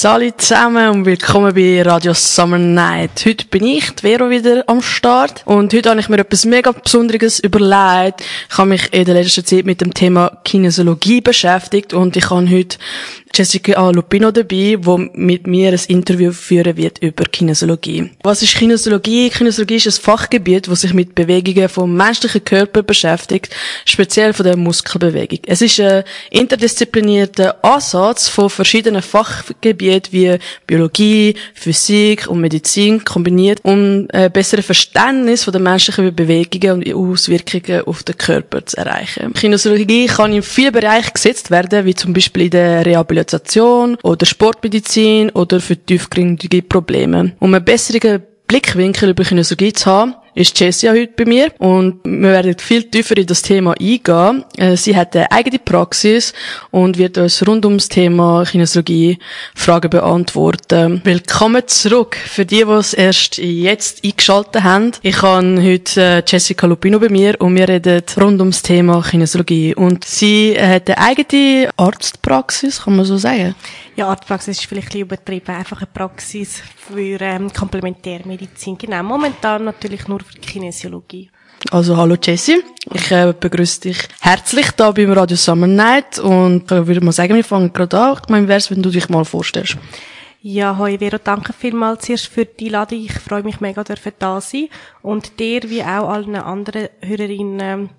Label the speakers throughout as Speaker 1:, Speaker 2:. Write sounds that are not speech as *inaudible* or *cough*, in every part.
Speaker 1: Salut zusammen und willkommen bei Radio Summer Night. Heute bin ich, die Vero, wieder am Start und heute habe ich mir etwas mega Besonderes überlegt. Ich habe mich in der letzten Zeit mit dem Thema Kinesiologie beschäftigt und ich habe heute Jessica Lupino dabei, wo mit mir ein Interview führen wird über Kinesiologie. Was ist Kinesiologie? Kinesiologie ist ein Fachgebiet, das sich mit Bewegungen vom menschlichen Körper beschäftigt, speziell von der Muskelbewegung. Es ist ein interdisziplinierter Ansatz von verschiedenen Fachgebieten wie Biologie, Physik und Medizin kombiniert, um ein besseres Verständnis von der menschlichen Bewegungen und Auswirkungen auf den Körper zu erreichen. Kinesiologie kann in vielen Bereichen gesetzt werden, wie zum Beispiel in der Rehabilitation Rehabilitation oder Sportmedizin oder für tiefgründige Probleme. Um einen besseren Blickwinkel über Kinesiologie zu haben, ist Jessia heute bei mir und wir werden viel tiefer in das Thema eingehen. Äh, sie hat eine eigene Praxis und wird uns rund ums Thema Kinesiologie Fragen beantworten. Willkommen zurück für die, die es erst jetzt eingeschaltet haben. Ich habe heute äh, Jessica Lupino bei mir und wir reden rund ums Thema Kinesiologie und sie hat eine eigene Arztpraxis, kann man so sagen?
Speaker 2: Ja, Arztpraxis ist vielleicht ein bisschen übertrieben. Einfach eine Praxis für ähm, Komplementärmedizin. Genau, momentan natürlich nur für Kinesiologie.
Speaker 1: Also hallo Jessie, ich äh, begrüße dich herzlich da beim Radio Summer Night und äh, würde mal sagen, wir fangen gerade an. Ich meine, wär's, wenn du dich mal vorstellst?
Speaker 2: Ja, hoi Vero, danke vielmals zuerst für die Einladung. Ich freue mich mega, dürfen da sein und dir wie auch allen anderen Hörerinnen ein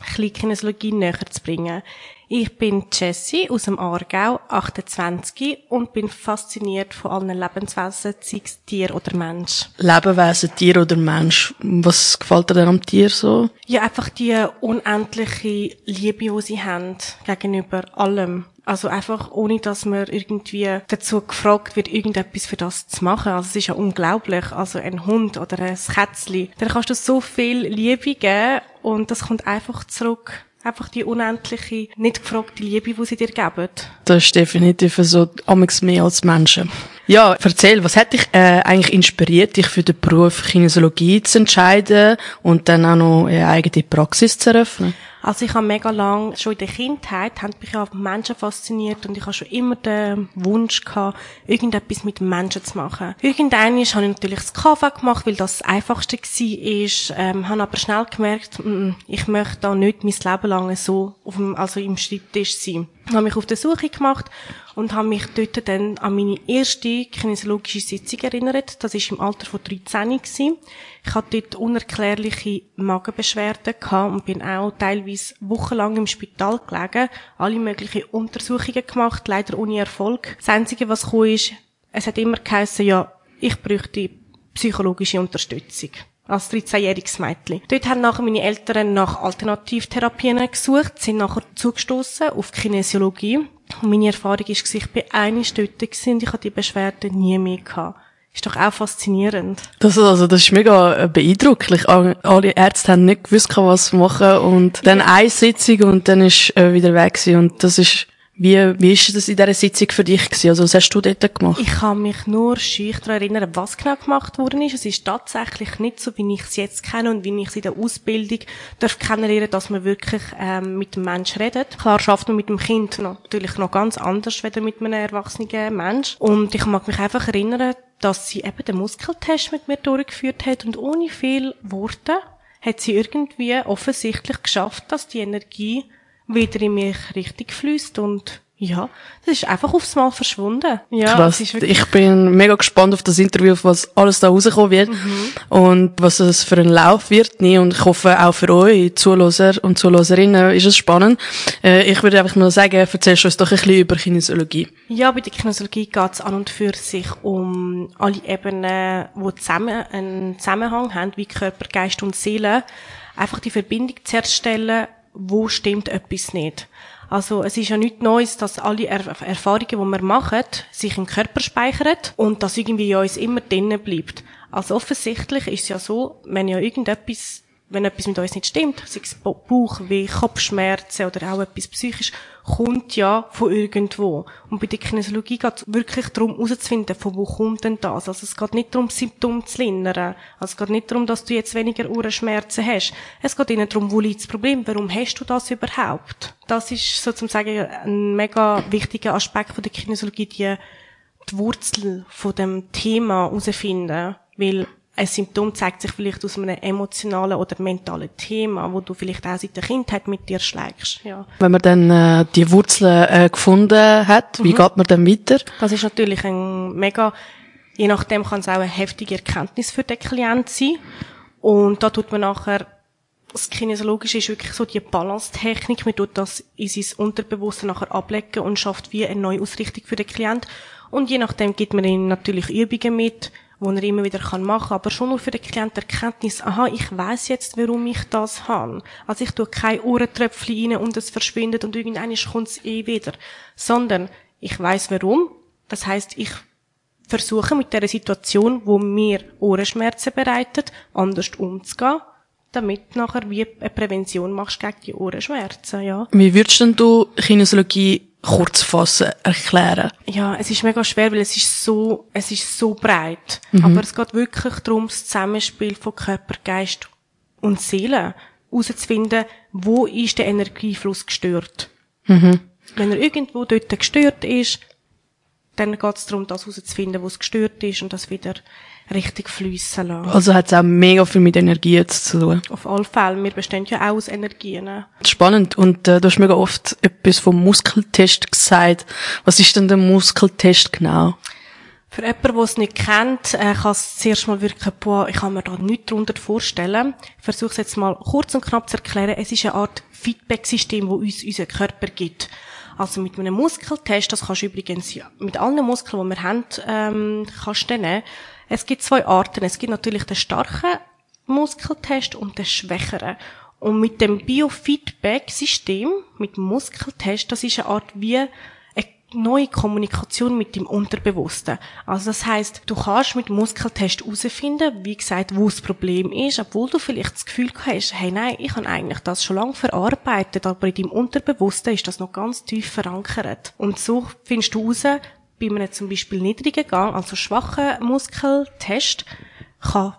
Speaker 2: bisschen Kinesiologie näher zu bringen. Ich bin Jessie aus dem Aargau, 28 und bin fasziniert von allen Lebenswesen, sei es Tier oder Mensch.
Speaker 1: Lebewesen, Tier oder Mensch. Was gefällt dir denn am Tier so?
Speaker 2: Ja, einfach die unendliche Liebe, die sie haben gegenüber allem. Also einfach, ohne dass man irgendwie dazu gefragt wird, irgendetwas für das zu machen. Also es ist ja unglaublich. Also ein Hund oder ein Kätzchen, dann kannst du so viel Liebe geben und das kommt einfach zurück einfach die unendliche, nicht gefragte Liebe, die sie dir geben.
Speaker 1: Das ist definitiv so, amigs mehr als Menschen. Ja, erzähl, was hat dich äh, eigentlich inspiriert, dich für den Beruf Kinesiologie zu entscheiden und dann auch noch eine eigene Praxis zu eröffnen?
Speaker 2: Also ich habe mega lang, schon in der Kindheit, haben mich ja Menschen fasziniert und ich habe schon immer den Wunsch gehabt, irgendetwas mit Menschen zu machen. Irgendwann habe ich natürlich das KV gemacht, weil das das Einfachste war, ähm, habe aber schnell gemerkt, mm, ich möchte da nicht mein Leben lang so auf dem, also im Schreibtisch sein. Ich habe mich auf der Suche gemacht und habe mich dort dann an meine erste kinesiologische Sitzung erinnert. Das war im Alter von 13 gewesen. Ich hatte dort unerklärliche Magenbeschwerden gehabt und bin auch teilweise wochenlang im Spital gelegen, alle möglichen Untersuchungen gemacht, leider ohne Erfolg. Das Einzige, was kam, ist, es hat immer geheißen, ja, ich bräuchte psychologische Unterstützung als 13-jähriges Mädchen. Dort haben nachher meine Eltern nach Alternativtherapien gesucht, sind nachher zugestoßen auf Kinesiologie. Und meine Erfahrung war, ich bin eine dort und ich hatte die Beschwerden nie mehr gehabt. Ist doch auch faszinierend.
Speaker 1: Das, also, das ist mega äh, beeindruckend. Alle Ärzte haben nicht gewusst, was machen und dann eine Sitzung und dann ist äh, wieder weg gewesen. und das ist wie, wie ist das in dieser Sitzung für dich gewesen? Also, was hast du dort gemacht?
Speaker 2: Ich kann mich nur schüch daran erinnern, was genau gemacht worden ist. Es ist tatsächlich nicht so, wie ich es jetzt kenne und wie ich es in der Ausbildung darf kennenlernen, dass man wirklich ähm, mit dem Mensch redet. Klar schafft man mit dem Kind natürlich noch ganz anders, als mit einem erwachsenen Mensch. Und ich mag mich einfach erinnern, dass sie eben den Muskeltest mit mir durchgeführt hat und ohne viel Worte hat sie irgendwie offensichtlich geschafft, dass die Energie wieder in mich richtig fließt und ja, das ist einfach aufs Mal verschwunden. Ja,
Speaker 1: Krass. Ich bin mega gespannt auf das Interview, was alles da rauskommen wird mhm. und was es für ein Lauf wird. Nie. Und ich hoffe auch für euch Zuloser und Zuloserinnen ist es spannend. Äh, ich würde einfach mal sagen, erzählst du uns doch ein bisschen über Kinesiologie.
Speaker 2: Ja, bei der Kinesiologie geht es an und für sich um alle Ebenen, die zusammen einen Zusammenhang haben, wie Körper, Geist und Seele. Einfach die Verbindung zu herstellen, wo stimmt etwas nicht. Also es ist ja nichts Neues, dass alle er Erfahrungen, die wir machen, sich im Körper speichern und dass irgendwie in uns immer drinnen bleibt. Also offensichtlich ist es ja so, wenn ja irgendetwas wenn etwas mit uns nicht stimmt, sei es Bauchweh, Kopfschmerzen oder auch etwas psychisch, kommt ja von irgendwo. Und bei der Kinesiologie geht es wirklich darum, herauszufinden, von wo kommt denn das. Also es geht nicht darum, Symptome zu lindern. Also es geht nicht darum, dass du jetzt weniger Ohrenschmerzen hast. Es geht ihnen darum, wo liegt das Problem, warum hast du das überhaupt? Das ist sozusagen ein mega wichtiger Aspekt von der Kinesiologie, die die Wurzel von dem Thema herausfinden, weil ein Symptom zeigt sich vielleicht aus einem emotionalen oder mentalen Thema, wo du vielleicht auch seit der Kindheit mit dir schlägst. Ja.
Speaker 1: Wenn man dann äh, die Wurzeln äh, gefunden hat, wie mhm. geht man dann weiter?
Speaker 2: Das ist natürlich ein mega, je nachdem kann es auch eine heftige Erkenntnis für den Klient sein. Und da tut man nachher das Kinesiologische ist wirklich so die Balance-Technik. Man tut das in sein Unterbewusstsein nachher ablegen und schafft wie eine neue Ausrichtung für den Klient. Und je nachdem gibt man ihm natürlich Übungen mit, wo er immer wieder machen kann. Aber schon nur für den Klient Erkenntnis, aha, ich weiß jetzt, warum ich das habe. Also ich tue kein Ohrentröpfchen rein und es verschwindet und irgendwann kommt es eh wieder. Sondern ich weiß warum. Das heißt, ich versuche mit der Situation, wo mir Ohrenschmerzen bereitet, anders umzugehen damit nachher wie eine Prävention machst gegen die Ohrenschmerzen, ja.
Speaker 1: Wie würdest denn du Kinesiologie kurz fassen, erklären?
Speaker 2: Ja, es ist mega schwer, weil es ist so, es ist so breit. Mhm. Aber es geht wirklich darum, das Zusammenspiel von Körper, Geist und Seele herauszufinden, wo ist der Energiefluss gestört. Mhm. Wenn er irgendwo dort gestört ist, dann geht es darum, das herauszufinden, wo es gestört ist und das wieder richtig fließen lassen.
Speaker 1: Also hat es auch mega viel mit Energie zu tun.
Speaker 2: Auf alle Fälle. Wir bestehen ja auch aus Energien.
Speaker 1: Spannend. Und äh, du hast mega oft etwas vom Muskeltest gesagt. Was ist denn der Muskeltest genau?
Speaker 2: Für jemanden, der es nicht kennt, äh, kann es zuerst mal wirklich, boah, ich kann mir da nichts darunter vorstellen. Ich versuche es jetzt mal kurz und knapp zu erklären. Es ist eine Art Feedback-System, das uns unser Körper gibt. Also mit einem Muskeltest, das kannst du übrigens ja, mit allen Muskeln, die wir haben, ähm, kannst du nehmen. Es gibt zwei Arten. Es gibt natürlich den starken Muskeltest und den schwächeren. Und mit dem Biofeedback-System, mit dem Muskeltest, das ist eine Art wie neue Kommunikation mit dem Unterbewussten. Also das heißt, du kannst mit Muskeltest herausfinden, wie gesagt, wo das Problem ist, obwohl du vielleicht das Gefühl hast, hey nein, ich habe eigentlich das schon lange verarbeitet, aber in deinem Unterbewussten ist das noch ganz tief verankert. Und so findest du heraus, bei einem zum Beispiel niedrigen Gang, also schwachen Muskeltest, kann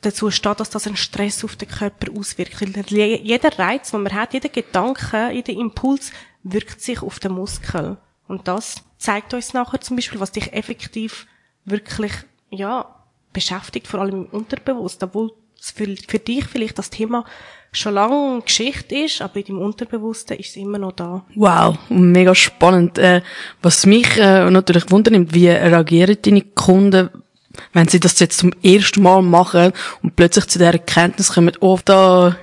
Speaker 2: dazu stehen, dass das einen Stress auf den Körper auswirkt. Weil jeder Reiz, den man hat, jeder Gedanke, jeder Impuls wirkt sich auf den Muskel. Und das zeigt uns nachher zum Beispiel, was dich effektiv wirklich, ja, beschäftigt, vor allem im Unterbewusst, obwohl für, für dich vielleicht das Thema schon lange Geschichte ist, aber in deinem Unterbewussten ist es immer noch da.
Speaker 1: Wow, mega spannend. Äh, was mich äh, natürlich wundernimmt, wie reagieren deine Kunden, wenn sie das jetzt zum ersten Mal machen und plötzlich zu der Erkenntnis kommen, oh, da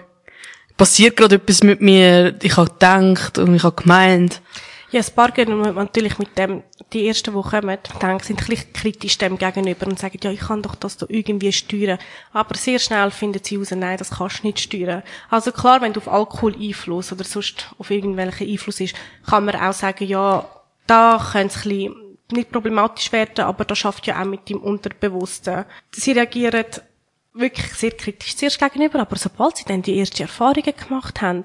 Speaker 1: passiert gerade etwas mit mir, ich habe gedacht und ich habe gemeint.
Speaker 2: Ja, ein paar gehen natürlich mit dem, die ersten, die kommen, denken, sind ein bisschen kritisch dem gegenüber und sagen, ja, ich kann doch das da irgendwie steuern. Aber sehr schnell finden sie heraus, nein, das kannst du nicht steuern. Also klar, wenn du auf Alkohol Einfluss oder sonst auf irgendwelchen Einfluss ist, kann man auch sagen, ja, da könnte es ein bisschen nicht problematisch werden, aber das schafft ja auch mit dem Unterbewussten. Sie reagieren wirklich sehr kritisch zuerst gegenüber, aber sobald sie dann die ersten Erfahrungen gemacht haben,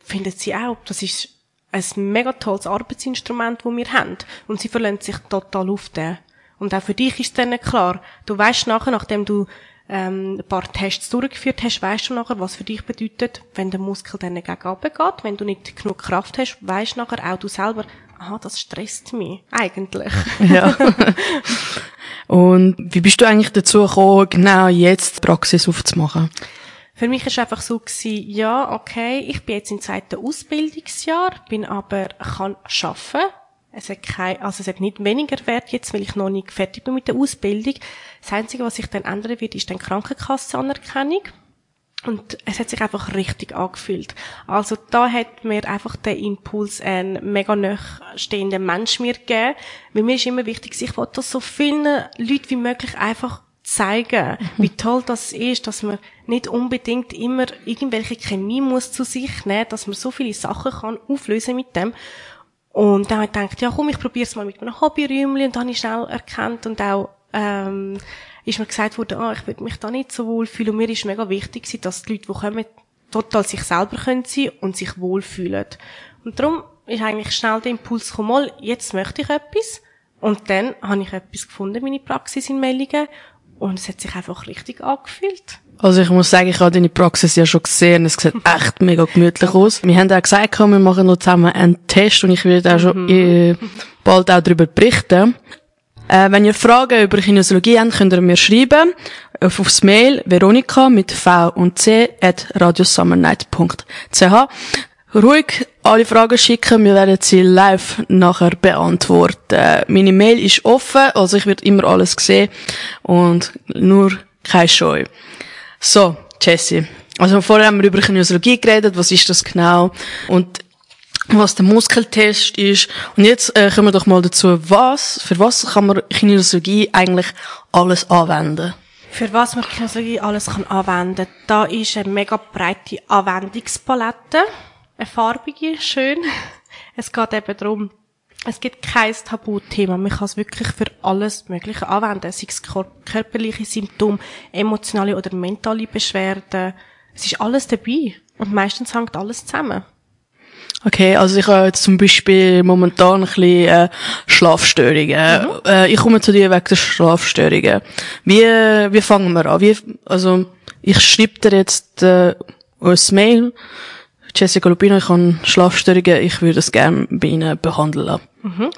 Speaker 2: finden sie auch, das ist ein mega tolles Arbeitsinstrument, das wir haben. Und sie verlassen sich total auf den. Und auch für dich ist dann klar, du weißt nachher, nachdem du ähm, ein paar Tests durchgeführt hast, weißt du nachher, was für dich bedeutet, wenn der Muskel dann gegen geht, wenn du nicht genug Kraft hast, weißt nachher auch du selber, aha, das stresst mich, eigentlich.
Speaker 1: Ja. *laughs* Und wie bist du eigentlich dazu gekommen, genau jetzt Praxis aufzumachen?
Speaker 2: Für mich ist einfach so gewesen, ja, okay, ich bin jetzt im zweiten Ausbildungsjahr, bin aber, kann arbeiten. Es hat kein, also es hat nicht weniger Wert jetzt, weil ich noch nicht fertig bin mit der Ausbildung. Das Einzige, was sich dann ändern wird, ist dann Krankenkassenanerkennung. Und es hat sich einfach richtig angefühlt. Also da hat mir einfach der Impuls ein mega stehender Mensch mir gegeben. Weil mir ist immer wichtig, ich wollte das so vielen Leuten wie möglich einfach zeigen, wie toll das ist, dass man nicht unbedingt immer irgendwelche Chemie muss zu sich nehmen, dass man so viele Sachen kann auflösen mit dem. Und dann habe ich gedacht, ja komm, ich probiere es mal mit einem Hobbyräumchen und dann habe ich schnell erkannt und auch ähm, ist mir gesagt worden, ah, ich würde mich da nicht so wohl fühlen. Und mir ist mega wichtig, dass die Leute, die kommen, total sich selber können sein und sich wohlfühlen. Und darum ist eigentlich schnell der Impuls gekommen, mal, jetzt möchte ich etwas. Und dann habe ich etwas gefunden, meine Praxis in Mellingen. Und es hat sich einfach richtig angefühlt.
Speaker 1: Also ich muss sagen, ich habe deine Praxis ja schon gesehen. Es sieht echt mega gemütlich aus. Wir haben auch gesagt, wir machen noch zusammen einen Test und ich werde auch schon mhm. äh, bald auch darüber berichten. Äh, wenn ihr Fragen über Kinesiologie habt, könnt ihr mir schreiben auf, aufs Mail veronika mit v und c at radiosummernight.ch Ruhig alle Fragen schicken, wir werden sie live nachher beantworten. Meine Mail ist offen, also ich werde immer alles sehen und nur kein Scheu. So, Jessie. Also vorher haben wir über Kinesiologie geredet, was ist das genau und was der Muskeltest ist. Und jetzt äh, kommen wir doch mal dazu, was, für was kann man Kinesiologie eigentlich alles anwenden?
Speaker 2: Für was man Kinesiologie alles kann anwenden Da ist eine mega breite Anwendungspalette. Eine farbige, schön. Es geht eben darum, es gibt kein Tabuthema. Man kann es wirklich für alles Mögliche anwenden. Sei es körperliche Symptome, emotionale oder mentale Beschwerden. Es ist alles dabei. Und meistens hängt alles zusammen.
Speaker 1: Okay, also ich habe jetzt zum Beispiel momentan ein bisschen äh, Schlafstörungen. Mhm. Äh, ich komme zu dir wegen der Schlafstörungen. Wie, wie fangen wir an? Wie, also ich schreibe dir jetzt äh, ein Mail. Jessica Lupino, ich habe Schlafstörungen, ich würde es gerne bei Ihnen behandeln.
Speaker 2: Mhm.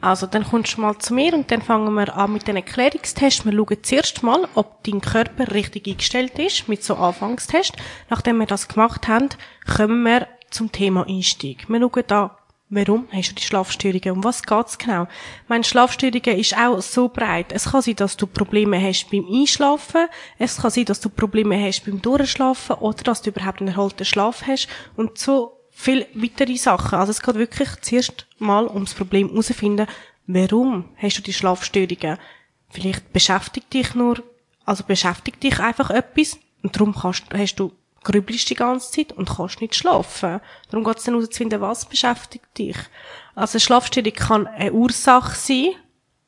Speaker 2: Also, dann kommst du mal zu mir und dann fangen wir an mit den Erklärungstest. Wir schauen zuerst mal, ob dein Körper richtig eingestellt ist, mit so Anfangstest. Nachdem wir das gemacht haben, kommen wir zum Thema Einstieg. Wir schauen da, warum hast du die Schlafstörungen? Um was geht's genau? Meine Schlafstörungen ist auch so breit. Es kann sein, dass du Probleme hast beim Einschlafen. Es kann sein, dass du Probleme hast beim Durchschlafen oder dass du überhaupt einen erholten Schlaf hast. Und so viel weitere Sachen. Also es geht wirklich zuerst mal ums Problem herausfinden, warum hast du die Schlafstörungen? Vielleicht beschäftigt dich nur, also beschäftigt dich einfach etwas und darum kannst, hast du grübelst die ganze Zeit und kannst nicht schlafen. Darum geht es dann herauszufinden, was beschäftigt dich. Also Schlafstörung kann eine Ursache sein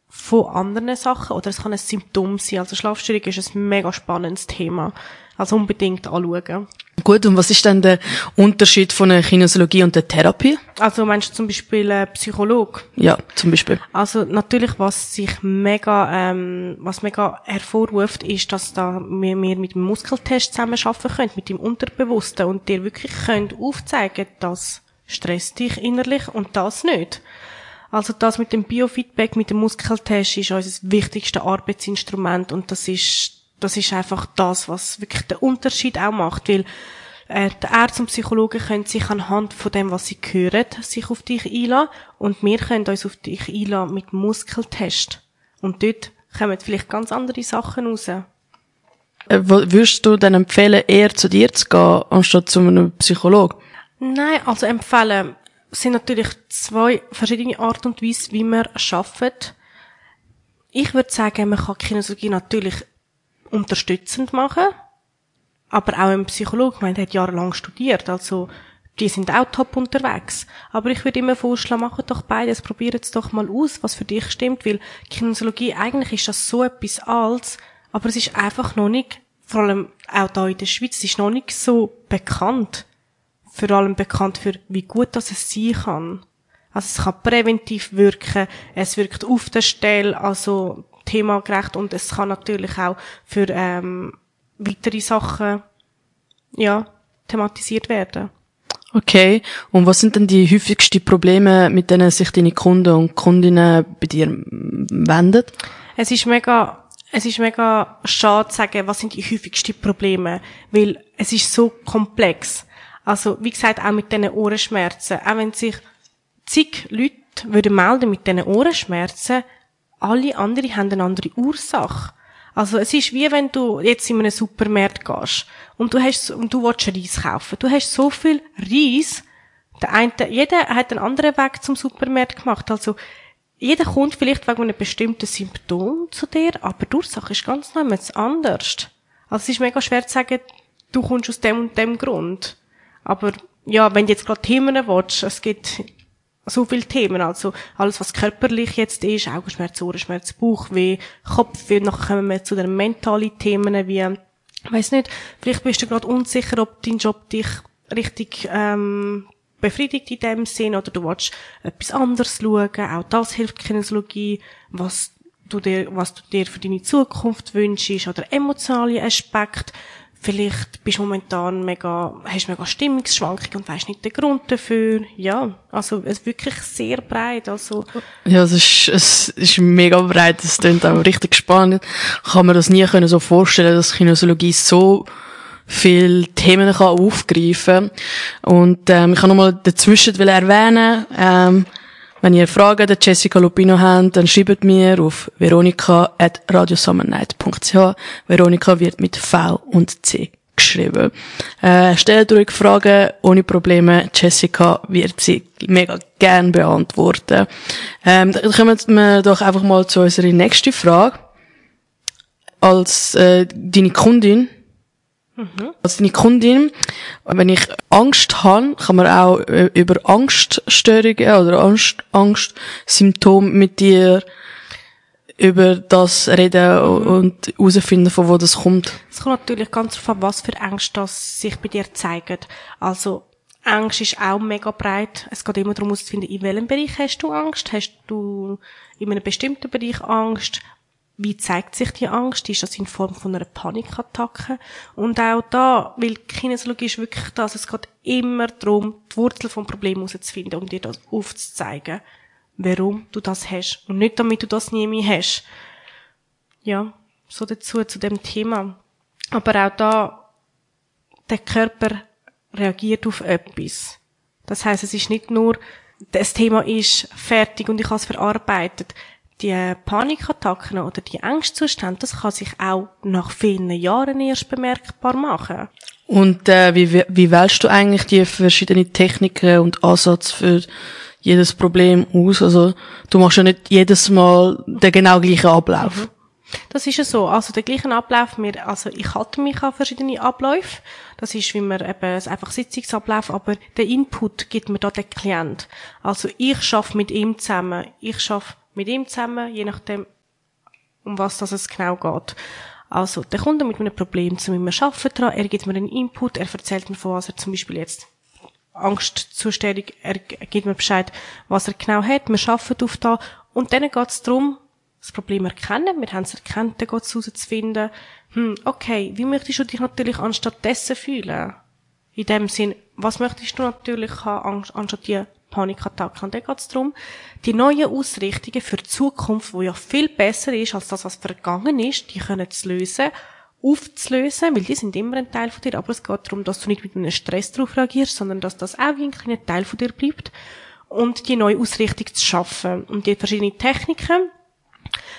Speaker 2: von anderen Sachen oder es kann ein Symptom sein. Also Schlafstörung ist ein mega spannendes Thema. Also unbedingt anschauen.
Speaker 1: Gut, und was ist denn der Unterschied von der Kinesiologie und der Therapie?
Speaker 2: Also meinst du zum Beispiel äh, Psycholog?
Speaker 1: Ja, zum Beispiel.
Speaker 2: Also natürlich, was sich mega, ähm, was mega hervorruft, ist, dass da wir, wir mit dem Muskeltest zusammen arbeiten können, mit dem Unterbewussten und dir wirklich können aufzeigen, das stresst dich innerlich und das nicht. Also das mit dem Biofeedback, mit dem Muskeltest ist unser wichtigstes Arbeitsinstrument und das ist das ist einfach das, was wirklich den Unterschied auch macht, weil äh, die Ärzte und Psychologen können sich anhand von dem, was sie hören, sich auf dich einladen und wir können uns auf dich einladen mit Muskeltest. Und dort kommen vielleicht ganz andere Sachen raus. Äh,
Speaker 1: würdest du dann empfehlen, eher zu dir zu gehen, anstatt zu einem Psychologen?
Speaker 2: Nein, also empfehlen sind natürlich zwei verschiedene Arten und Weise, wie man arbeitet. Ich würde sagen, man kann Kinesiologie natürlich unterstützend machen. Aber auch ein Psychologe, ich meine, der hat jahrelang studiert, also die sind auch top unterwegs. Aber ich würde immer vorschlagen, machen doch beides, probiert es doch mal aus, was für dich stimmt, weil Kinesiologie, eigentlich ist das so etwas Altes, aber es ist einfach noch nicht, vor allem auch da in der Schweiz, es ist noch nicht so bekannt. Vor allem bekannt für, wie gut das es sein kann. Also es kann präventiv wirken, es wirkt auf der Stelle, also themagerecht und es kann natürlich auch für ähm, weitere Sachen ja thematisiert werden.
Speaker 1: Okay. Und was sind denn die häufigsten Probleme, mit denen sich deine Kunden und Kundinnen bei dir wenden?
Speaker 2: Es ist mega, es ist mega schade zu sagen, was sind die häufigsten Probleme, weil es ist so komplex. Also, wie gesagt, auch mit diesen Ohrenschmerzen. Auch wenn sich zig Leute würden melden mit diesen Ohrenschmerzen, alle anderen haben eine andere Ursache. Also es ist wie wenn du jetzt in einen Supermarkt gehst und du hast und du willst Reis kaufen. Du hast so viel Reis. Der eine, jeder hat einen anderen Weg zum Supermarkt gemacht. Also jeder kommt vielleicht wegen einem bestimmten Symptom zu dir, aber die Ursache ist ganz normal anders. Also es ist mega schwer zu sagen, du kommst aus dem und dem Grund. Aber ja, wenn du jetzt gerade Themen willst, es gibt so viele Themen, also alles, was körperlich jetzt ist, Augenschmerz, Ohrenschmerz, Bauchweh, Kopfweh, nachher kommen wir zu den mentalen Themen wie, weiß nicht, vielleicht bist du gerade unsicher, ob dein Job dich richtig ähm, befriedigt in dem Sinn oder du willst etwas anderes schauen, auch das hilft Kinesiologie, was du dir, was du dir für deine Zukunft wünschst oder emotionale Aspekte, Vielleicht bist du momentan mega, hast mega Stimmungsschwankungen und weißt nicht den Grund dafür. Ja, also es ist wirklich sehr breit. Also
Speaker 1: ja, es ist, es ist mega breit. Es klingt auch richtig spannend. Ich kann mir das nie können so vorstellen, dass Kinesiologie so viele Themen kann aufgreifen Und ähm, ich kann nochmal dazwischen erwähnen, ähm, wenn ihr Fragen der Jessica Lupino habt, dann schreibt mir auf veronica.radiosummernight.ch. Veronica wird mit V und C geschrieben. Äh, stellt euch Fragen ohne Probleme. Jessica wird sie mega gern beantworten. Ähm, dann kommen wir doch einfach mal zu unserer nächsten Frage. Als äh, deine Kundin Mhm. Als deine Kundin, wenn ich Angst habe, kann man auch äh, über Angststörungen oder Angst, Angstsymptome mit dir über das reden und herausfinden, von wo das kommt.
Speaker 2: Es kommt natürlich ganz darauf an, was für Angst das sich bei dir zeigt. Also, Angst ist auch mega breit. Es geht immer darum herauszufinden, in welchem Bereich hast du Angst? Hast du in einem bestimmten Bereich Angst? Wie zeigt sich die Angst? Ist das in Form von einer Panikattacke? Und auch da, weil Kinesiologie ist wirklich das, es geht immer darum, die Wurzel vom Problem herauszufinden und dir das aufzuzeigen, warum du das hast. Und nicht damit du das nie mehr hast. Ja, so dazu, zu dem Thema. Aber auch da, der Körper reagiert auf etwas. Das heißt, es ist nicht nur, das Thema ist fertig und ich habe es verarbeitet die Panikattacken oder die Angstzustände, das kann sich auch nach vielen Jahren erst bemerkbar machen.
Speaker 1: Und äh, wie, wie wählst du eigentlich die verschiedenen Techniken und Ansatz für jedes Problem aus? Also du machst ja nicht jedes Mal den genau gleichen Ablauf. Mhm.
Speaker 2: Das ist ja so. Also der gleichen Ablauf, wir, also ich halte mich an verschiedene Abläufe. Das ist, wie man eben einfach Sitzungsablauf, aber der Input gibt mir da der Klient. Also ich schaffe mit ihm zusammen. Ich schaffe mit ihm zusammen, je nachdem, um was das es genau geht. Also, der Kunde mit einem Problem zu mir arbeiten dran, er gibt mir einen Input, er erzählt mir von was er zum Beispiel jetzt Angstzustellung, er gibt mir Bescheid, was er genau hat, wir arbeiten auf da, und dann geht es darum, das Problem erkennen, wir haben es erkannt, dann geht es herauszufinden, hm, okay, wie möchtest du dich natürlich anstatt dessen fühlen? In dem Sinn, was möchtest du natürlich haben, anstatt die Panikattacken. Und dann geht es darum, die neuen Ausrichtungen für die Zukunft, die ja viel besser ist als das, was vergangen ist, die können zu lösen, aufzulösen, weil die sind immer ein Teil von dir, aber es geht darum, dass du nicht mit einem Stress darauf reagierst, sondern dass das auch ein kleiner Teil von dir bleibt und die neue Ausrichtung zu schaffen. Und die verschiedenen Techniken,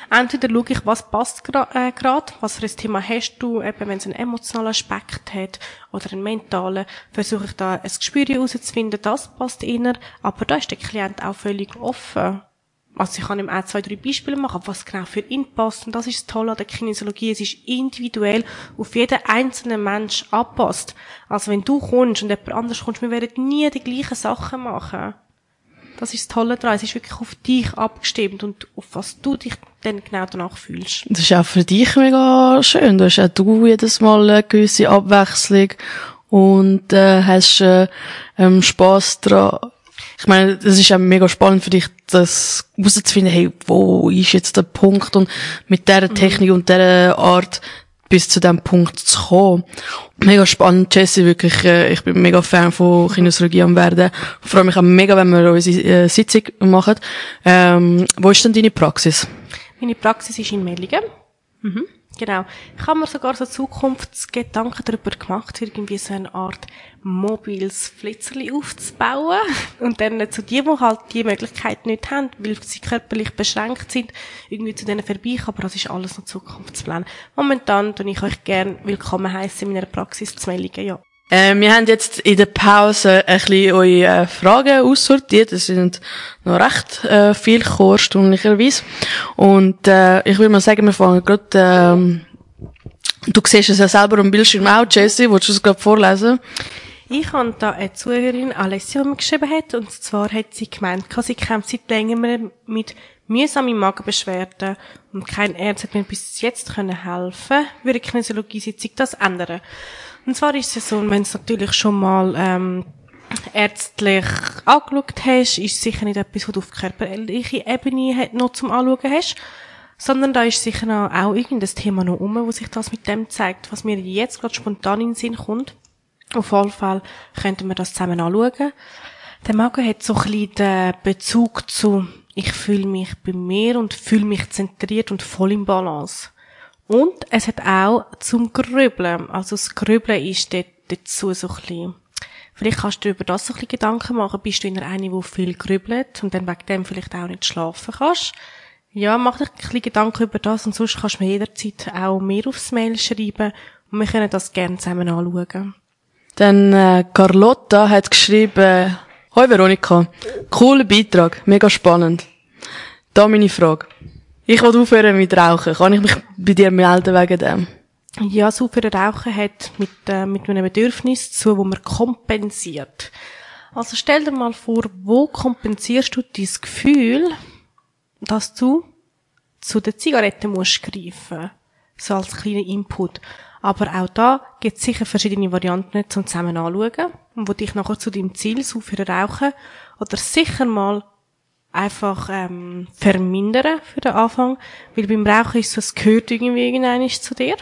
Speaker 2: Entweder schaue ich, was passt gerade, äh, was für ein Thema hast du, eben wenn es einen emotionalen Aspekt hat oder einen mentalen, versuche ich da ein Gespür herauszufinden, das passt inner, aber da ist der Klient auch völlig offen. Also ich kann ihm auch zwei, drei Beispiele machen, was genau für ihn passt. Und das ist das Tolle an der Kinesiologie. Es ist individuell auf jeden einzelnen Mensch anpasst. Also wenn du kommst und jemand anders kommst, wir werden nie die gleichen Sachen machen. Das ist das Tolle daran. Es ist wirklich auf dich abgestimmt und auf was du dich dann genau danach fühlst.
Speaker 1: Das ist auch für dich mega schön. Du hast auch du jedes Mal eine gewisse Abwechslung und äh, hast äh, ähm, Spaß dran. Ich meine, das ist auch mega spannend für dich, das herauszufinden, hey, wo ist jetzt der Punkt und mit dieser mhm. Technik und dieser Art bis zu dem Punkt zu kommen. Mega spannend, Jesse, wirklich, äh, ich bin mega Fan von Kinesiologie am werden. Ich freue mich auch mega, wenn wir unsere äh, Sitzung machen. Ähm, wo ist denn deine Praxis?
Speaker 2: Meine Praxis ist in Mellingen. Mhm. Genau. Ich habe mir sogar so Zukunftsgedanken darüber gemacht, irgendwie so eine Art mobiles Flitzerli aufzubauen. *laughs* Und dann zu die, die halt die Möglichkeit nicht haben, weil sie körperlich beschränkt sind, irgendwie zu denen vorbei. Aber das ist alles noch Zukunftsplan. Momentan tue ich euch gerne willkommen heißen in meiner Praxis zu Mellingen, ja.
Speaker 1: Äh, wir haben jetzt in der Pause ein bisschen eure äh, Fragen aussortiert. Es sind noch recht äh, viel chorstundlicherweise. Und äh, ich würde mal sagen, wir fangen gerade... Ähm, du siehst es ja selber am Bildschirm auch, Jessie. Wolltest du es gerade vorlesen?
Speaker 2: Ich habe da eine Zuhörerin, Alessia, die mir geschrieben hat. Und zwar hat sie gemeint, sie kämpft seit längerem mit mühsamen Magenbeschwerden und kein Arzt hat mir bis jetzt können helfen. Würde Kinesiologie-Sitzung das ändern? Und zwar ist es so, wenn es natürlich schon mal ähm, ärztlich angeschaut hast, ist sicher nicht etwas, was du auf körperliche Ebene noch zum Anschauen hast. sondern da ist sicher noch auch irgendein Thema noch um, wo sich das mit dem zeigt, was mir jetzt gerade spontan in den Sinn kommt. Auf jeden Fall könnten wir das zusammen anschauen. Der Magen hat so ein bisschen den Bezug zu, ich fühle mich bei mir und fühle mich zentriert und voll im Balance. Und es hat auch zum Grübeln, also das Grübeln ist dort dazu so ein bisschen Vielleicht kannst du über das so ein bisschen Gedanken machen. Bist du in eine, die viel grübelt und dann wegen dem vielleicht auch nicht schlafen kannst? Ja, mach dich ein bisschen Gedanken über das und sonst kannst du mir jederzeit auch mehr aufs Mail schreiben und wir können das gerne zusammen anschauen.
Speaker 1: Dann äh, Carlotta hat geschrieben, Hoi Veronika, cooler Beitrag, mega spannend. Da meine Frage. Ich will aufhören mit Rauchen. Kann ich mich bei dir melden wegen dem?
Speaker 2: Ja, saubere Rauchen hat mit, äh, mit einem Bedürfnis zu, wo man kompensiert. Also stell dir mal vor, wo kompensierst du dein Gefühl, dass du zu der Zigarette musst greifen. So als kleiner Input. Aber auch da gibt es sicher verschiedene Varianten zum zusammen anschauen und wo dich nachher zu deinem Ziel für Rauchen oder sicher mal einfach ähm, vermindern für den Anfang, weil beim Rauchen ist so, es gehört irgendwie irgendeines zu dir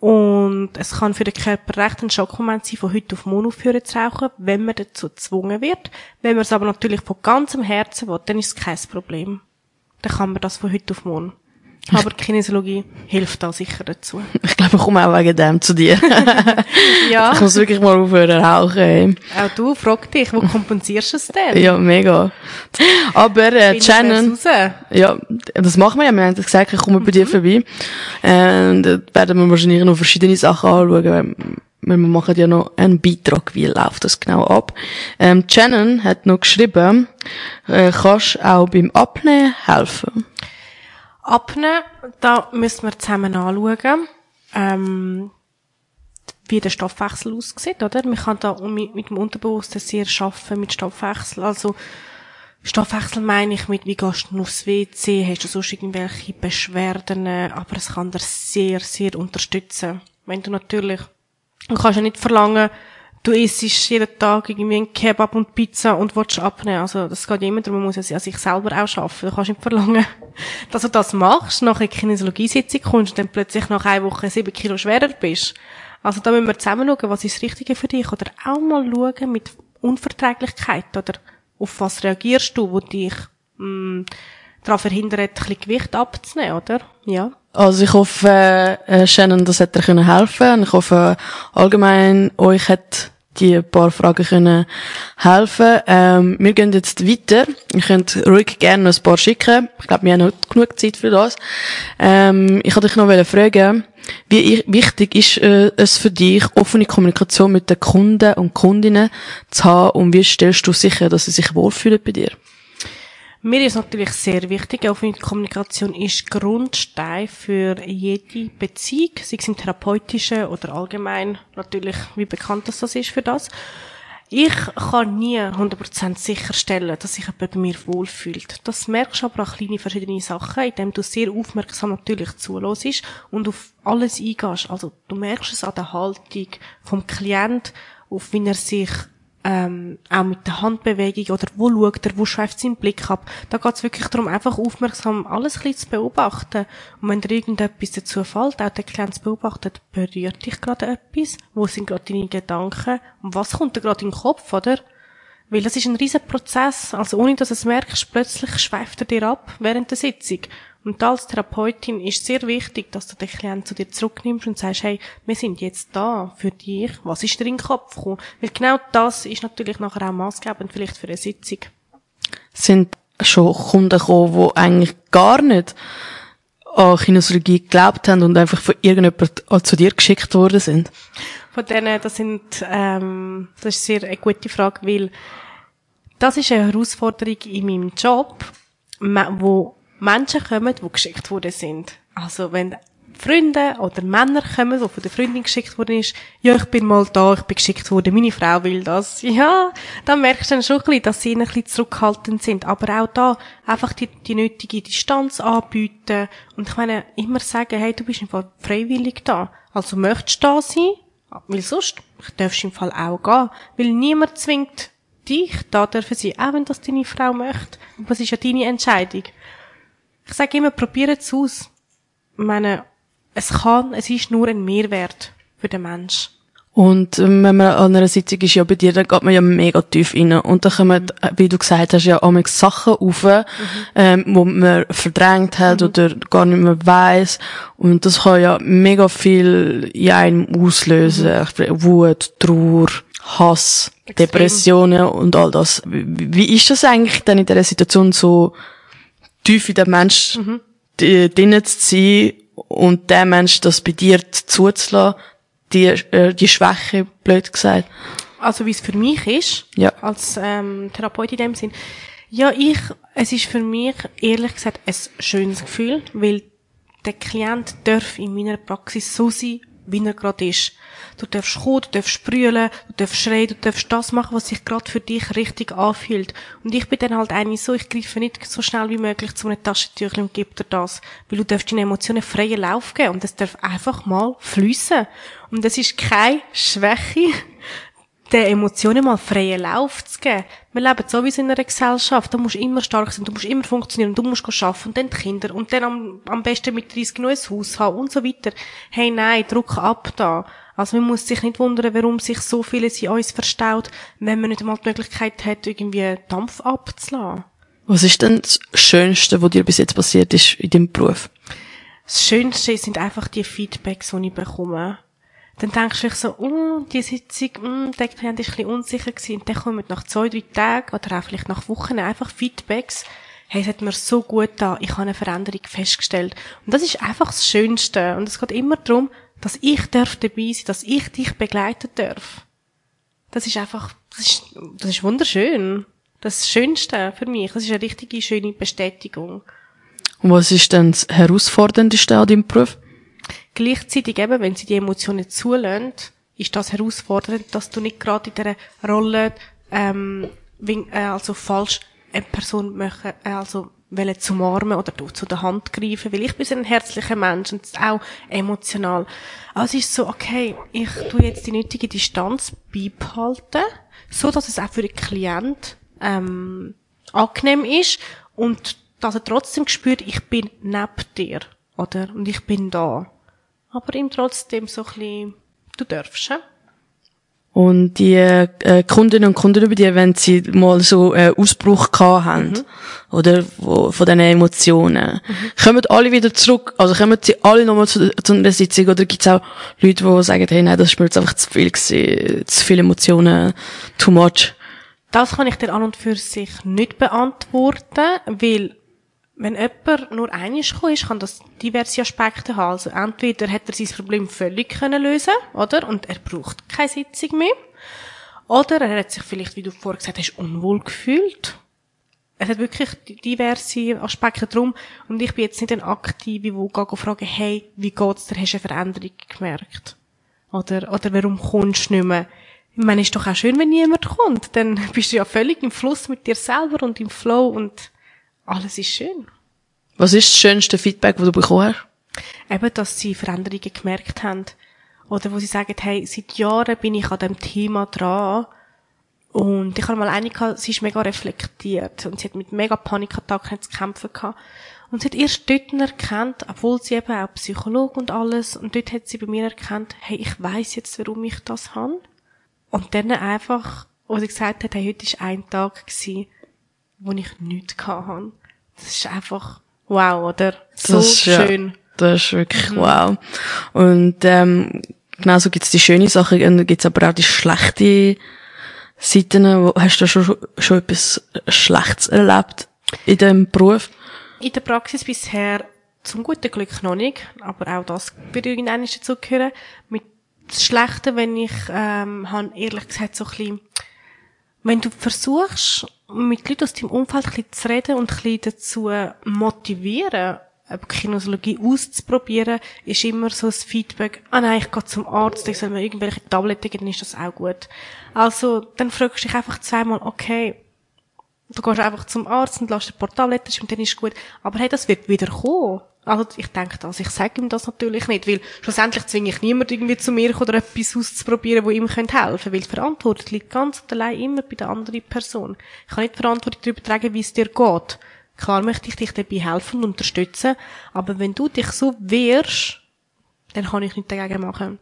Speaker 2: und es kann für den Körper recht ein Schockmoment sein, von heute auf morgen aufhören zu rauchen, wenn man dazu gezwungen wird. Wenn man es aber natürlich von ganzem Herzen will, dann ist es kein Problem. Dann kann man das von heute auf morgen. *laughs* Aber Kinesiologie hilft da sicher dazu.
Speaker 1: Ich glaube, ich komme auch wegen dem zu dir. *laughs* ja. Ich muss wirklich mal aufhören rauchen. Ey.
Speaker 2: Auch du, frag dich, wo kompensierst du es denn?
Speaker 1: Ja, mega. Aber äh, Shannon... Ja, das machen wir ja. Wir haben gesagt, ich komme mhm. bei dir mhm. vorbei. Und äh, werden wir wahrscheinlich noch verschiedene Sachen anschauen. Weil wir machen ja noch einen Beitrag, wie läuft das genau ab. Ähm, Shannon hat noch geschrieben, äh, kannst auch beim Abnehmen helfen.
Speaker 2: Abnehmen, da müssen wir zusammen anschauen, ähm, wie der Stoffwechsel aussieht, oder? Man kann da mit, mit dem Unterbewusstsein sehr schaffen mit Stoffwechsel. Also, Stoffwechsel meine ich mit, wie gehst du aufs WC, hast du sonst irgendwelche Beschwerden, aber es kann dir sehr, sehr unterstützen. Wenn du natürlich, du kannst ja nicht verlangen, du isst jeden Tag irgendwie ein Kebab und Pizza und willst abnehmen. Also, das geht immer darum, man muss ja sich selber auch schaffen. Du kannst nicht verlangen, *laughs* dass du das machst, nach einer Kinesiologiesitzung kommst und dann plötzlich nach einer Woche sieben Kilo schwerer bist. Also, da müssen wir zusammen schauen, was ist das Richtige für dich. Oder auch mal schauen mit Unverträglichkeit. Oder auf was reagierst du, wo dich, mh, mm, daran verhindert, ein bisschen Gewicht abzunehmen, oder? Ja.
Speaker 1: Also ich hoffe, äh, Shannon, das hat dir können helfen. Ich hoffe allgemein, euch hat die paar Fragen können helfen. Ähm, wir gehen jetzt weiter. Ihr könnt ruhig gerne noch ein paar schicken. Ich glaube, wir haben noch genug Zeit für das. Ähm, ich wollte dich noch fragen, wie wichtig ist äh, es für dich, offene Kommunikation mit den Kunden und Kundinnen zu haben und wie stellst du sicher, dass sie sich wohlfühlen bei dir?
Speaker 2: Mir ist natürlich sehr wichtig, offene Kommunikation ist Grundstein für jede Beziehung, sei es im therapeutischen oder allgemein, natürlich, wie bekannt das, das ist für das. Ich kann nie 100% sicherstellen, dass sich jemand bei mir wohlfühlt. Das merkst du aber auch kleine verschiedene Sachen, indem du sehr aufmerksam natürlich zulässt und auf alles eingehst. Also, du merkst es an der Haltung vom Klient, auf wie er sich ähm, auch mit der Handbewegung oder wo schaut er, wo schweift sein Blick ab. Da geht es wirklich darum, einfach aufmerksam alles ein bisschen zu beobachten. Und wenn dir irgendetwas dazu fällt, auch der Klient zu beobachten, berührt dich gerade etwas, wo sind gerade deine Gedanken und was kommt dir gerade in den Kopf, oder? Weil das ist ein riesen Prozess. Also ohne dass du es merkst, plötzlich schweift er dir ab während der Sitzung. Und als Therapeutin ist sehr wichtig, dass du den Klienten zu dir zurücknimmst und sagst, hey, wir sind jetzt da für dich. Was ist dir in den Kopf gekommen? Weil genau das ist natürlich nachher auch maßgebend vielleicht für eine Sitzung.
Speaker 1: Sind schon Kunden gekommen, die eigentlich gar nicht an Kinesiologie geglaubt haben und einfach von irgendjemand zu dir geschickt worden sind?
Speaker 2: Von denen, das sind, ähm, das ist sehr eine gute Frage, weil das ist eine Herausforderung in meinem Job, wo Menschen kommen, die geschickt worden sind. Also wenn Freunde oder Männer kommen, die von der Freundin geschickt worden ist, ja, ich bin mal da, ich bin geschickt worden, meine Frau will das. Ja, dann merkst du dann schon ein bisschen, dass sie ein bisschen zurückhaltend sind. Aber auch da einfach die, die nötige Distanz anbieten und ich meine, immer sagen, hey, du bist einfach freiwillig da. Also möchtest du da sein? Weil sonst darfst du im Fall auch gehen. Weil niemand zwingt dich da dürfen sein, auch wenn das deine Frau möchte. Aber es ist ja deine Entscheidung Ich sage immer, probiert es aus. Ich meine, es kann, es ist nur ein Mehrwert für den Mensch.
Speaker 1: Und ähm, wenn man an einer Sitzung ist, ja bei dir, dann geht man ja mega tief rein. Und dann kommen, mhm. wie du gesagt hast, ja auch Sachen auf, mhm. ähm, wo man verdrängt hat mhm. oder gar nicht mehr weiss. Und das kann ja mega viel in einem auslösen. Mhm. Wut, Trauer, Hass, Extrem. Depressionen und all das. Wie, wie ist das eigentlich dann in dieser Situation so tief in den Mensch mhm. drinnen zu sein und der Mensch das bei dir zuzulassen? die, äh, die Schwäche, blöd gesagt.
Speaker 2: Also wie es für mich ist, ja. als ähm, Therapeut in dem Sinn. Ja, ich, es ist für mich ehrlich gesagt ein schönes Gefühl, weil der Klient darf in meiner Praxis so sein, wie er gerade ist. Du darfst kommen, du darfst sprühen, du darfst schreien, du darfst das machen, was sich gerade für dich richtig anfühlt. Und ich bin dann halt eigentlich so, ich greife nicht so schnell wie möglich zu einem Taschentüchlein und gebe dir das. Weil du darfst deinen Emotionen freien Lauf geben und es darf einfach mal fließen. Und das ist keine Schwäche, den Emotionen mal freien Lauf zu geben. Wir leben sowieso in einer Gesellschaft, da musst du immer stark sein, du musst immer funktionieren, du musst arbeiten und dann die Kinder und dann am, am besten mit 30 neues Haus haben und so weiter. Hey, nein, druck ab da. Also man muss sich nicht wundern, warum sich so vieles in uns verstaut, wenn man nicht einmal die Möglichkeit hat, irgendwie Dampf abzulassen.
Speaker 1: Was ist denn das Schönste, was dir bis jetzt passiert ist in deinem Beruf?
Speaker 2: Das Schönste sind einfach die Feedbacks, die ich bekomme dann denkst du dich so, oh, die Sitzung, mm, der Klient ist ein bisschen unsicher gewesen. Und dann kommen nach zwei, drei Tagen oder auch vielleicht nach Wochen einfach Feedbacks. Hey, es hat mir so gut da, ich habe eine Veränderung festgestellt. Und das ist einfach das Schönste. Und es geht immer darum, dass ich darf dabei sein, dass ich dich begleiten darf. Das ist einfach, das ist, das ist wunderschön. Das Schönste für mich. Das ist eine richtige, schöne Bestätigung.
Speaker 1: Und was ist denn das Herausforderndste an deinem Beruf?
Speaker 2: Gleichzeitig eben, wenn sie die Emotionen zulassen, ist das herausfordernd, dass du nicht gerade in dieser Rolle, ähm, äh, also falsch eine Person möchte, äh, also wollen zum Armen oder zu der Hand greifen, weil ich bin ein herzlicher Mensch und auch emotional. Also es ist so, okay, ich tu jetzt die nötige Distanz beibehalten, so dass es auch für den Klient ähm, angenehm ist und dass er trotzdem spürt, ich bin neben dir, oder? Und ich bin da aber ihm trotzdem so ein bisschen, du darfst, ja?
Speaker 1: Und die äh, Kundinnen und Kunden über die, wenn sie mal so einen Ausbruch gehabt haben, mhm. oder wo, von diesen Emotionen, mhm. kommen alle wieder zurück, also kommen sie alle nochmal zu, zu einer Sitzung, oder gibt es auch Leute, die sagen, hey, nein, das ist mir jetzt einfach zu viel gewesen, zu viele Emotionen, too much?
Speaker 2: Das kann ich dir an und für sich nicht beantworten, weil wenn jemand nur einig gekommen ist, kann das diverse Aspekte haben. Also entweder hat er sein Problem völlig können lösen, oder? Und er braucht keine Sitzung mehr. Oder er hat sich vielleicht, wie du vorher gesagt hast, unwohl gefühlt. Es hat wirklich diverse Aspekte drum. Und ich bin jetzt nicht ein Aktive, wo geht fragen, hey, wie geht's dir? Hast du eine Veränderung gemerkt? Oder, oder warum kommst du nicht mehr? Ich meine, ist doch auch schön, wenn niemand kommt. Dann bist du ja völlig im Fluss mit dir selber und im Flow und alles ist schön.
Speaker 1: Was ist das schönste Feedback, das du bekommen hast?
Speaker 2: Eben, dass sie Veränderungen gemerkt haben. Oder wo sie sagen, hey, seit Jahren bin ich an dem Thema dran. Und ich habe mal eine gehabt, sie ist mega reflektiert. Und sie hat mit mega Panikattacken zu kämpfen gehabt. Und sie hat erst dort erkannt, obwohl sie eben auch Psychologe und alles, und dort hat sie bei mir erkannt, hey, ich weiß jetzt, warum ich das habe. Und dann einfach, wo sie gesagt hat, hey, heute war ein Tag gewesen, wo ich nichts hatte. Das ist einfach wow, oder? So das ist, schön. Ja,
Speaker 1: das ist wirklich mhm. wow. Und ähm, genauso gibt's die schöne Sache, und gibt's aber auch die schlechte Seiten. Wo, hast du schon, schon etwas Schlechtes erlebt in dem Beruf?
Speaker 2: In der Praxis bisher zum guten Glück noch nicht, aber auch das würde irgendwann dazu gehören. Mit das Schlechte, wenn ich, ähm, habe ehrlich gesagt so ein bisschen, wenn du versuchst, mit Leuten aus deinem Umfeld ein bisschen zu reden und ein bisschen dazu motivieren, Kinosologie auszuprobieren, ist immer so das Feedback, ah nein, ich gehe zum Arzt, ich soll mir irgendwelche Tabletten geben, dann ist das auch gut. Also, dann fragst du dich einfach zweimal, okay, du gehst einfach zum Arzt und lässt ein paar Tabletten und dann ist gut. Aber hey, das wird wieder kommen. Also ich denke das, ich sage ihm das natürlich nicht, weil schlussendlich zwinge ich niemand irgendwie zu mir oder etwas auszuprobieren, wo ihm helfen könnte, weil die Verantwortung liegt ganz allein immer bei der anderen Person. Ich kann nicht die Verantwortung darüber tragen, wie es dir geht. Klar möchte ich dich dabei helfen und unterstützen, aber wenn du dich so wehrst, dann kann ich nichts dagegen machen.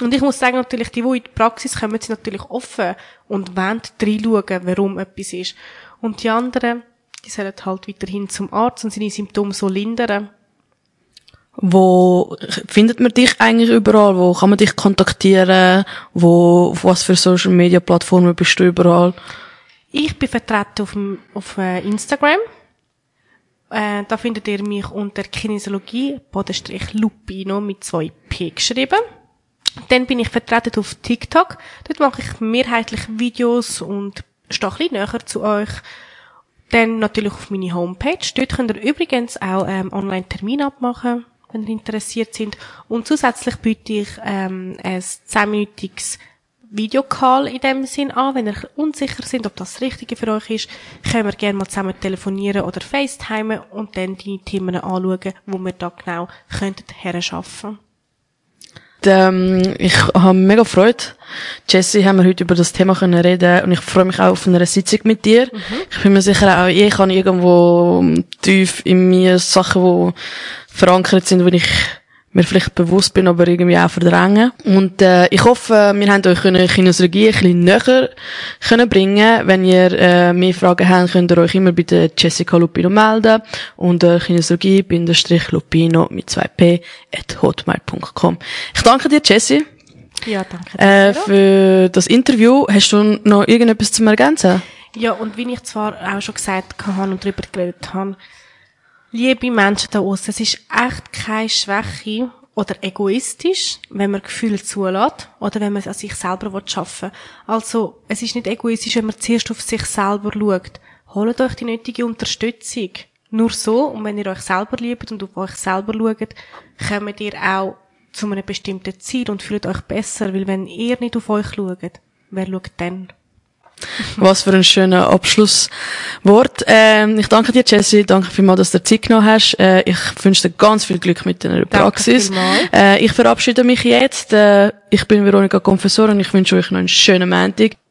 Speaker 2: Und ich muss sagen, natürlich, die, die in die Praxis kommen, sind natürlich offen und wollen reinschauen, warum etwas ist. Und die anderen, die sollen halt weiterhin zum Arzt und seine Symptome so lindern.
Speaker 1: Wo findet man dich eigentlich überall? Wo kann man dich kontaktieren? Wo, auf was für Social Media Plattformen bist du überall?
Speaker 2: Ich bin vertreten auf, auf äh, Instagram. Äh, da findet ihr mich unter Kinesiologie, Bodenstrich Lupino mit zwei P geschrieben. Dann bin ich vertreten auf TikTok. Dort mache ich mehrheitlich Videos und stehe ein näher zu euch. Dann natürlich auf meine Homepage. Dort könnt ihr übrigens auch ähm, Online-Termine abmachen, wenn ihr interessiert sind. Und zusätzlich biete ich ähm, ein 10-minütiges Videocall in dem Sinn an. Wenn ihr unsicher sind, ob das das Richtige für euch ist, können wir gerne mal zusammen telefonieren oder FaceTimen und dann die Themen anschauen, wo wir da genau könnten herschaffen.
Speaker 1: Ähm, ich habe mega Freude. Jessie, haben wir heute über das Thema können reden und ich freue mich auch auf eine Sitzung mit dir. Mhm. Ich bin mir sicher auch, ich kann irgendwo tief in mir Sachen, die verankert sind, wo ich mir vielleicht bewusst bin, aber irgendwie auch verdrängen. Und äh, ich hoffe, wir haben euch eine Kinesiologie ein bisschen näher können bringen. Wenn ihr äh, mehr Fragen habt, könnt ihr euch immer bei der Jessica Lupino melden unter kinesiologie-lupino mit 2p at hotmail.com. Ich danke dir, Jessie.
Speaker 2: Ja, danke.
Speaker 1: Äh, für das Interview. Hast du noch irgendetwas zu ergänzen?
Speaker 2: Ja, und wie ich zwar auch schon gesagt habe und darüber geredet habe, Liebe Menschen da außen, es ist echt keine Schwäche oder egoistisch, wenn man Gefühle zulässt oder wenn man es an sich selber schaffen will. Also, es ist nicht egoistisch, wenn man zuerst auf sich selber schaut. Holt euch die nötige Unterstützung. Nur so, und wenn ihr euch selber liebt und auf euch selber schaut, kommt ihr auch zu einem bestimmten Ziel und fühlt euch besser, weil wenn ihr nicht auf euch schaut, wer schaut dann?
Speaker 1: Was für ein schöner Abschlusswort. Ähm, ich danke dir, Jessie. Danke vielmals, dass du dir Zeit genommen hast. Äh, ich wünsche dir ganz viel Glück mit deiner Praxis. Äh, ich verabschiede mich jetzt. Äh, ich bin Veronika Confessor und ich wünsche euch noch einen schönen Montag.